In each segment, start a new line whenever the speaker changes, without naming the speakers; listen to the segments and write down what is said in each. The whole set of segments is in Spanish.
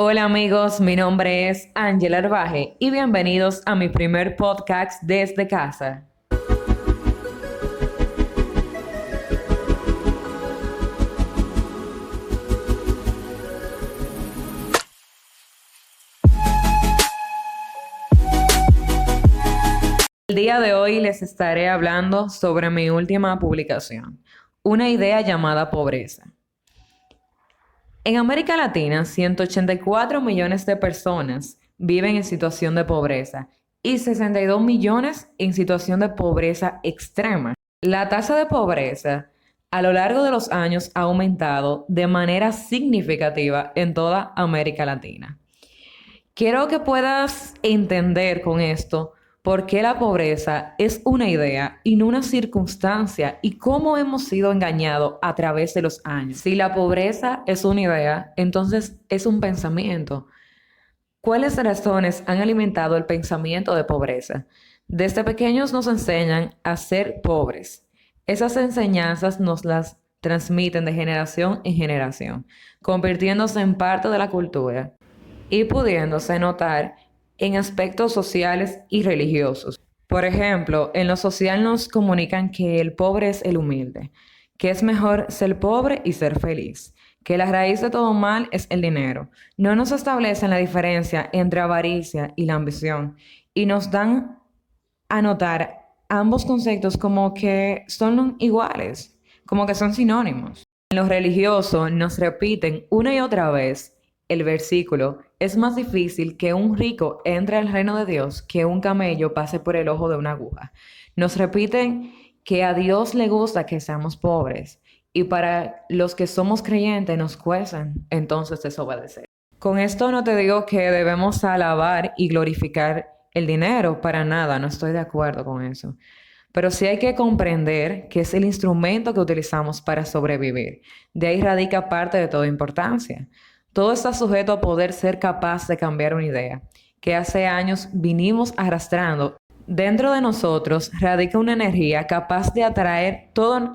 Hola amigos, mi nombre es Ángela Arbaje y bienvenidos a mi primer podcast desde casa. El día de hoy les estaré hablando sobre mi última publicación, una idea llamada pobreza. En América Latina, 184 millones de personas viven en situación de pobreza y 62 millones en situación de pobreza extrema. La tasa de pobreza a lo largo de los años ha aumentado de manera significativa en toda América Latina. Quiero que puedas entender con esto por qué la pobreza es una idea y no una circunstancia y cómo hemos sido engañados a través de los años. Si la pobreza es una idea, entonces es un pensamiento. ¿Cuáles razones han alimentado el pensamiento de pobreza? Desde pequeños nos enseñan a ser pobres. Esas enseñanzas nos las transmiten de generación en generación, convirtiéndose en parte de la cultura y pudiéndose notar en aspectos sociales y religiosos. Por ejemplo, en lo social nos comunican que el pobre es el humilde, que es mejor ser pobre y ser feliz, que la raíz de todo mal es el dinero. No nos establecen la diferencia entre avaricia y la ambición y nos dan a notar ambos conceptos como que son iguales, como que son sinónimos. En lo religioso nos repiten una y otra vez el versículo, es más difícil que un rico entre al reino de Dios que un camello pase por el ojo de una aguja. Nos repiten que a Dios le gusta que seamos pobres y para los que somos creyentes nos cuestan entonces desobedecer. Con esto no te digo que debemos alabar y glorificar el dinero, para nada, no estoy de acuerdo con eso. Pero sí hay que comprender que es el instrumento que utilizamos para sobrevivir. De ahí radica parte de toda importancia. Todo está sujeto a poder ser capaz de cambiar una idea que hace años vinimos arrastrando. Dentro de nosotros radica una energía capaz de atraer todos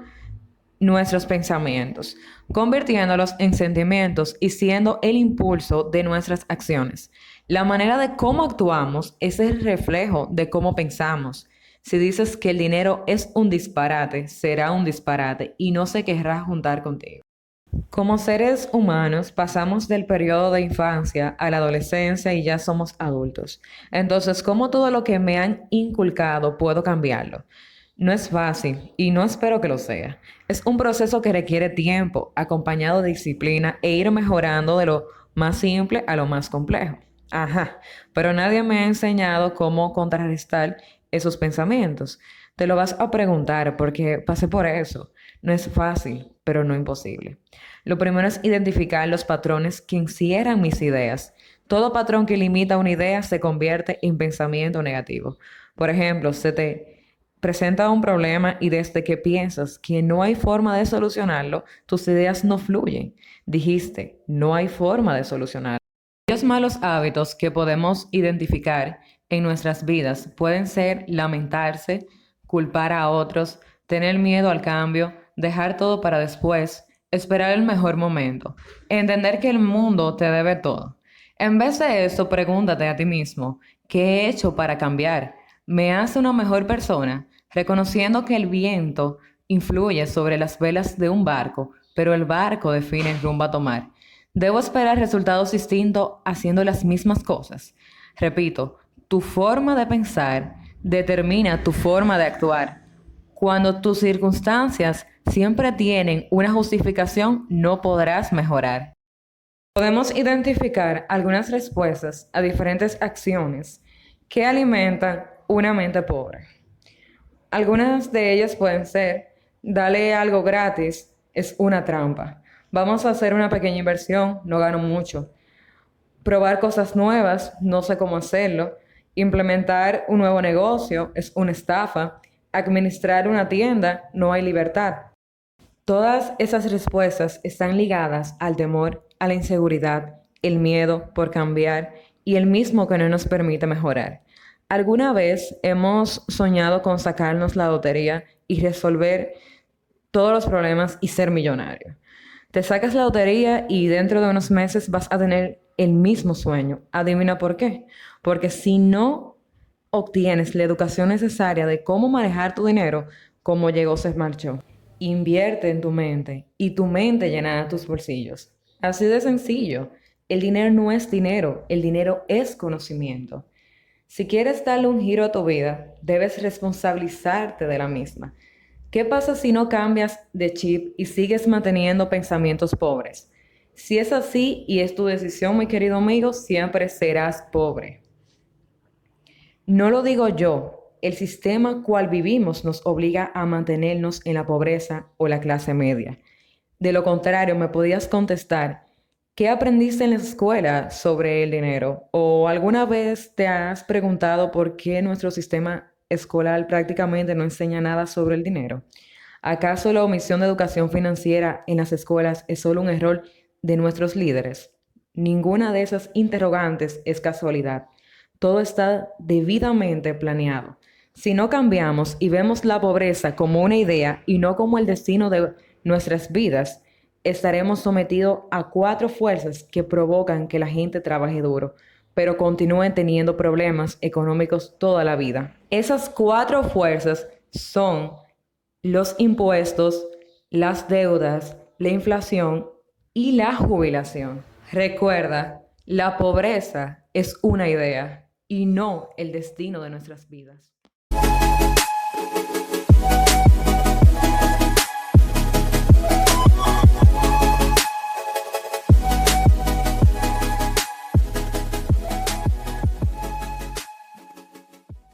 nuestros pensamientos, convirtiéndolos en sentimientos y siendo el impulso de nuestras acciones. La manera de cómo actuamos es el reflejo de cómo pensamos. Si dices que el dinero es un disparate, será un disparate y no se querrá juntar contigo. Como seres humanos pasamos del periodo de infancia a la adolescencia y ya somos adultos. Entonces, ¿cómo todo lo que me han inculcado puedo cambiarlo? No es fácil y no espero que lo sea. Es un proceso que requiere tiempo, acompañado de disciplina e ir mejorando de lo más simple a lo más complejo. Ajá, pero nadie me ha enseñado cómo contrarrestar esos pensamientos. Te lo vas a preguntar porque pasé por eso. No es fácil, pero no imposible. Lo primero es identificar los patrones que encierran mis ideas. Todo patrón que limita una idea se convierte en pensamiento negativo. Por ejemplo, se te presenta un problema y desde que piensas que no hay forma de solucionarlo, tus ideas no fluyen. Dijiste, no hay forma de solucionarlo. Los malos hábitos que podemos identificar en nuestras vidas pueden ser lamentarse, culpar a otros, tener miedo al cambio, dejar todo para después, esperar el mejor momento, entender que el mundo te debe todo. En vez de eso, pregúntate a ti mismo, ¿qué he hecho para cambiar? ¿Me hace una mejor persona? Reconociendo que el viento influye sobre las velas de un barco, pero el barco define el rumbo a tomar. ¿Debo esperar resultados distintos haciendo las mismas cosas? Repito, tu forma de pensar determina tu forma de actuar. Cuando tus circunstancias siempre tienen una justificación, no podrás mejorar. Podemos identificar algunas respuestas a diferentes acciones que alimentan una mente pobre. Algunas de ellas pueden ser, dale algo gratis, es una trampa. Vamos a hacer una pequeña inversión, no gano mucho. Probar cosas nuevas, no sé cómo hacerlo. Implementar un nuevo negocio es una estafa. Administrar una tienda, no hay libertad. Todas esas respuestas están ligadas al temor, a la inseguridad, el miedo por cambiar y el mismo que no nos permite mejorar. ¿Alguna vez hemos soñado con sacarnos la lotería y resolver todos los problemas y ser millonario? Te sacas la lotería y dentro de unos meses vas a tener el mismo sueño. Adivina por qué. Porque si no obtienes la educación necesaria de cómo manejar tu dinero, como llegó se marchó. Invierte en tu mente y tu mente llenará tus bolsillos. Así de sencillo. El dinero no es dinero, el dinero es conocimiento. Si quieres darle un giro a tu vida, debes responsabilizarte de la misma. ¿Qué pasa si no cambias de chip y sigues manteniendo pensamientos pobres? Si es así y es tu decisión, mi querido amigo, siempre serás pobre. No lo digo yo, el sistema cual vivimos nos obliga a mantenernos en la pobreza o la clase media. De lo contrario, me podías contestar, ¿qué aprendiste en la escuela sobre el dinero? ¿O alguna vez te has preguntado por qué nuestro sistema escolar prácticamente no enseña nada sobre el dinero? ¿Acaso la omisión de educación financiera en las escuelas es solo un error de nuestros líderes? Ninguna de esas interrogantes es casualidad. Todo está debidamente planeado. Si no cambiamos y vemos la pobreza como una idea y no como el destino de nuestras vidas, estaremos sometidos a cuatro fuerzas que provocan que la gente trabaje duro, pero continúen teniendo problemas económicos toda la vida. Esas cuatro fuerzas son los impuestos, las deudas, la inflación y la jubilación. Recuerda, la pobreza es una idea y no el destino de nuestras vidas.